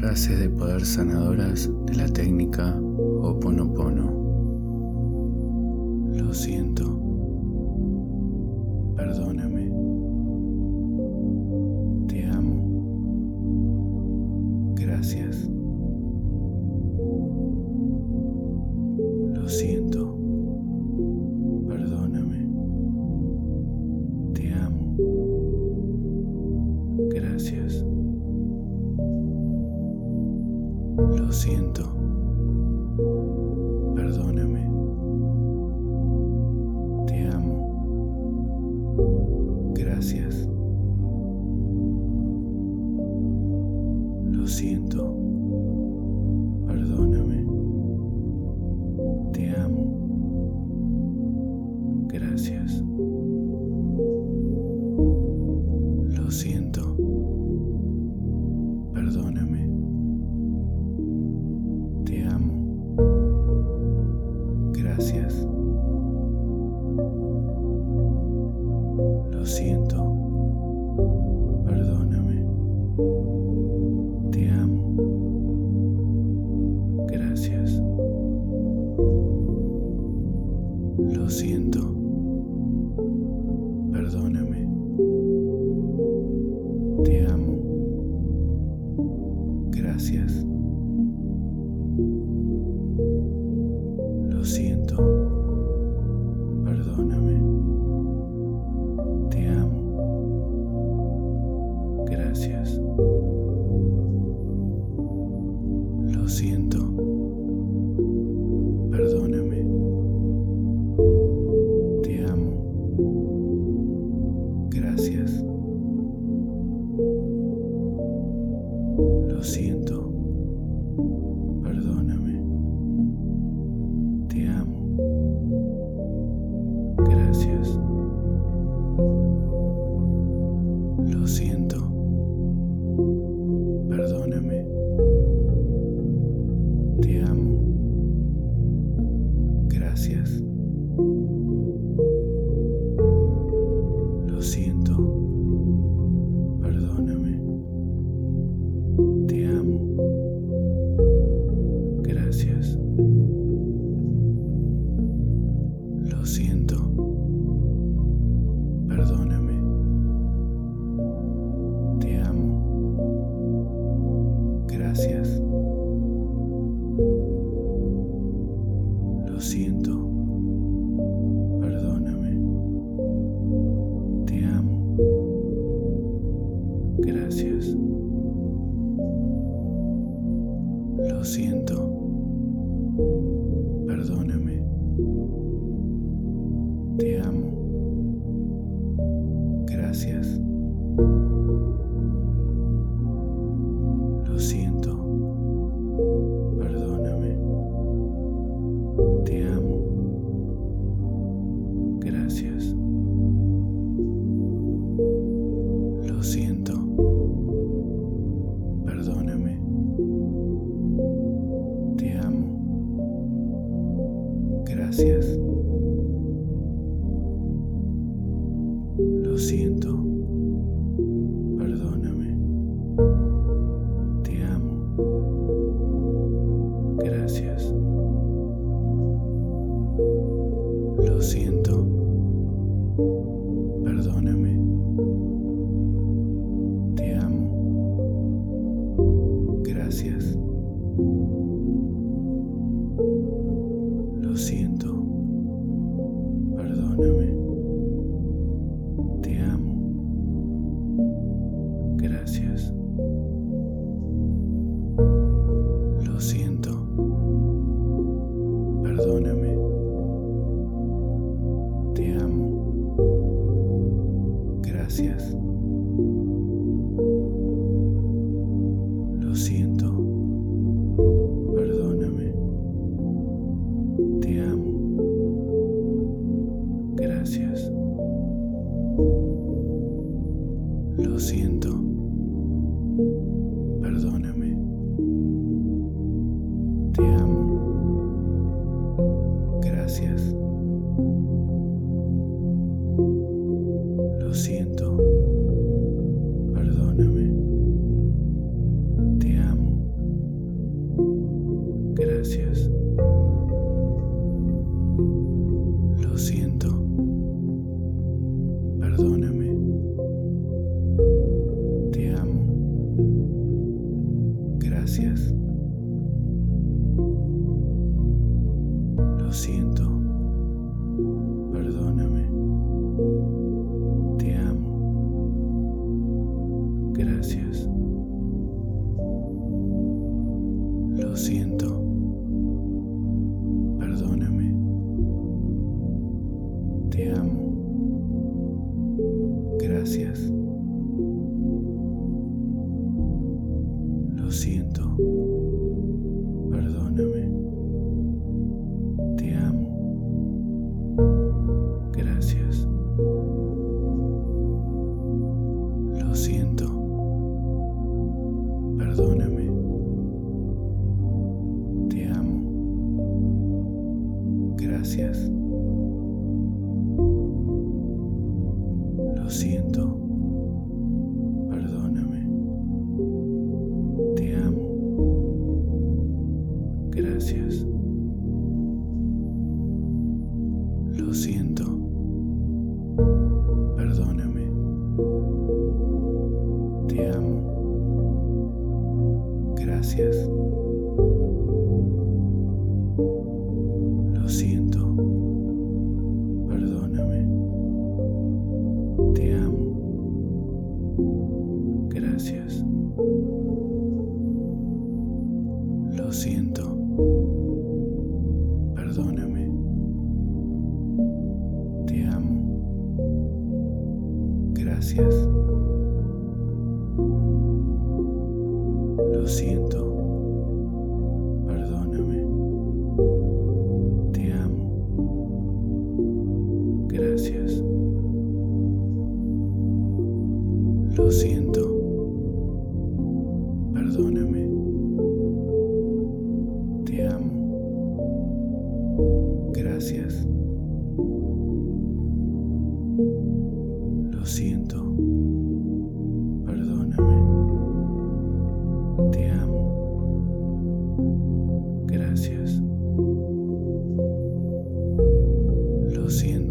frases de poder sanadoras de la técnica Ho Oponopono. Lo siento. Perdóname. Te amo. Gracias. Lo siento. gracias. Gracias. Lo siento. siento. Lucian.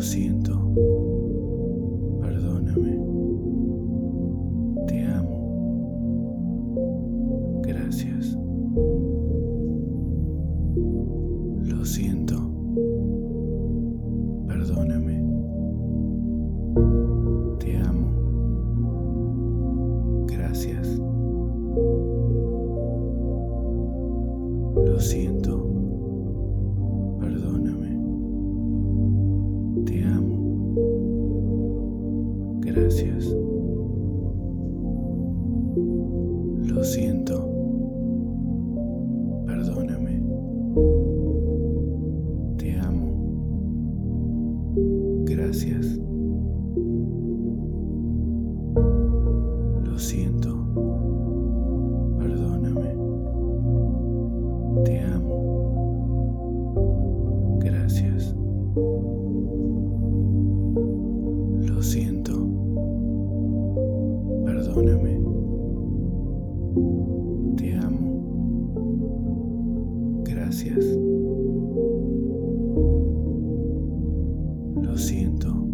See. Siento. Lo siento.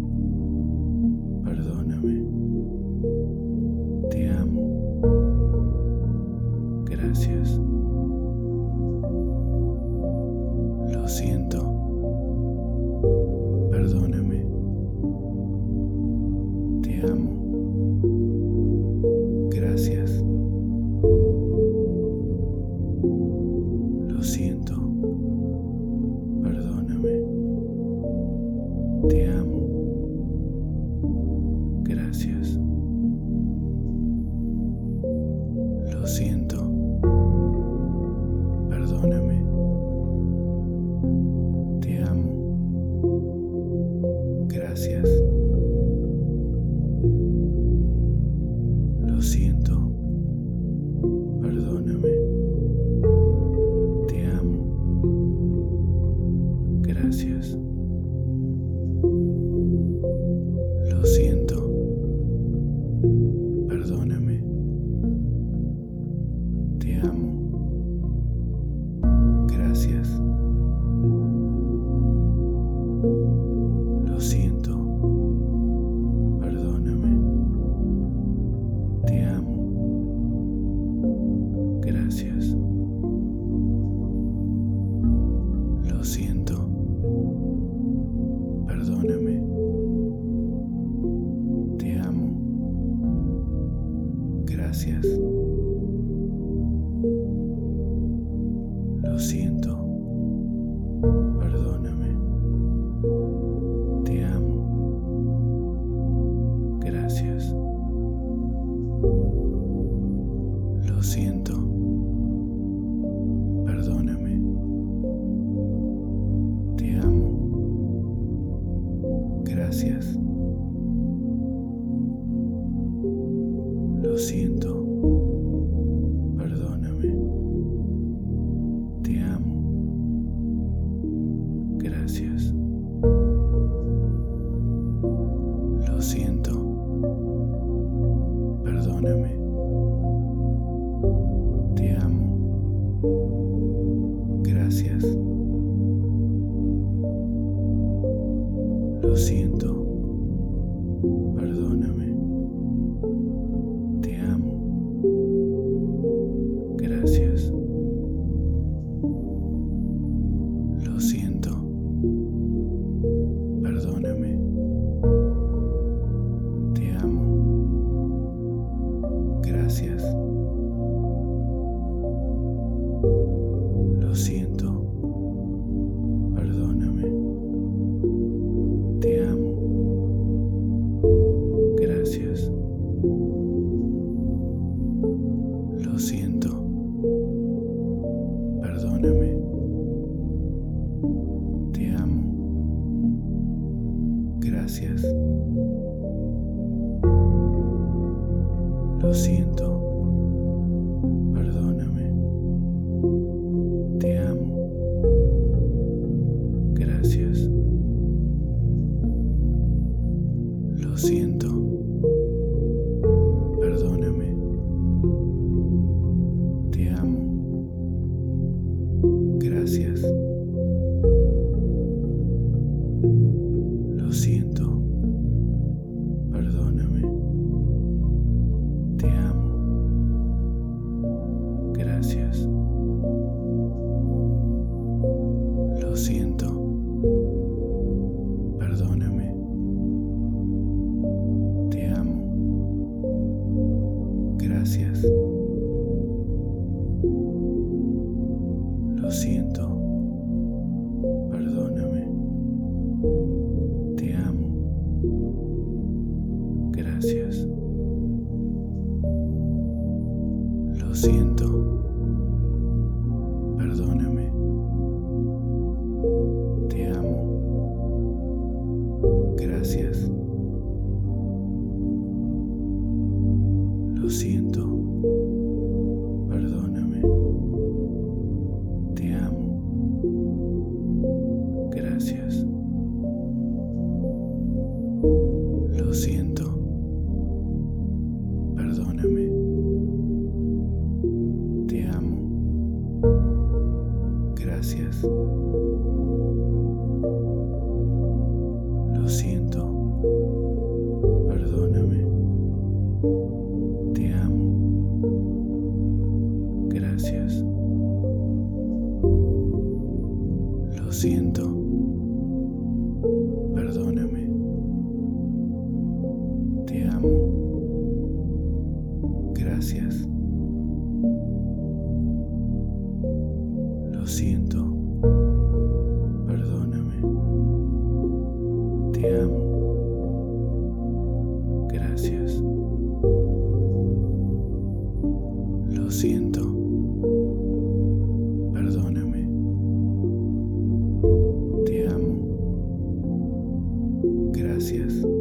Lo siento. gracias.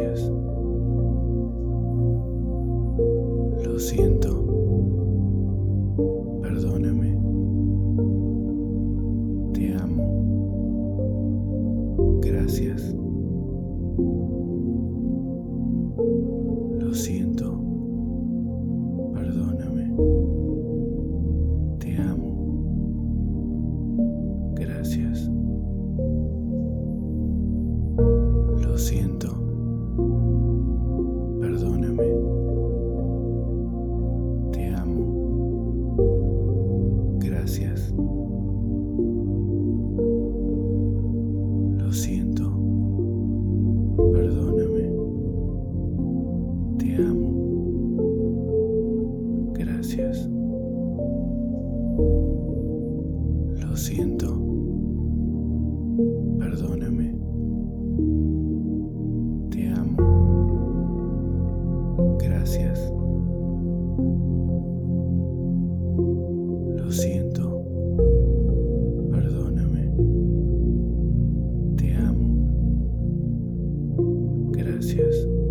Gracias. Lo siento. Gracias.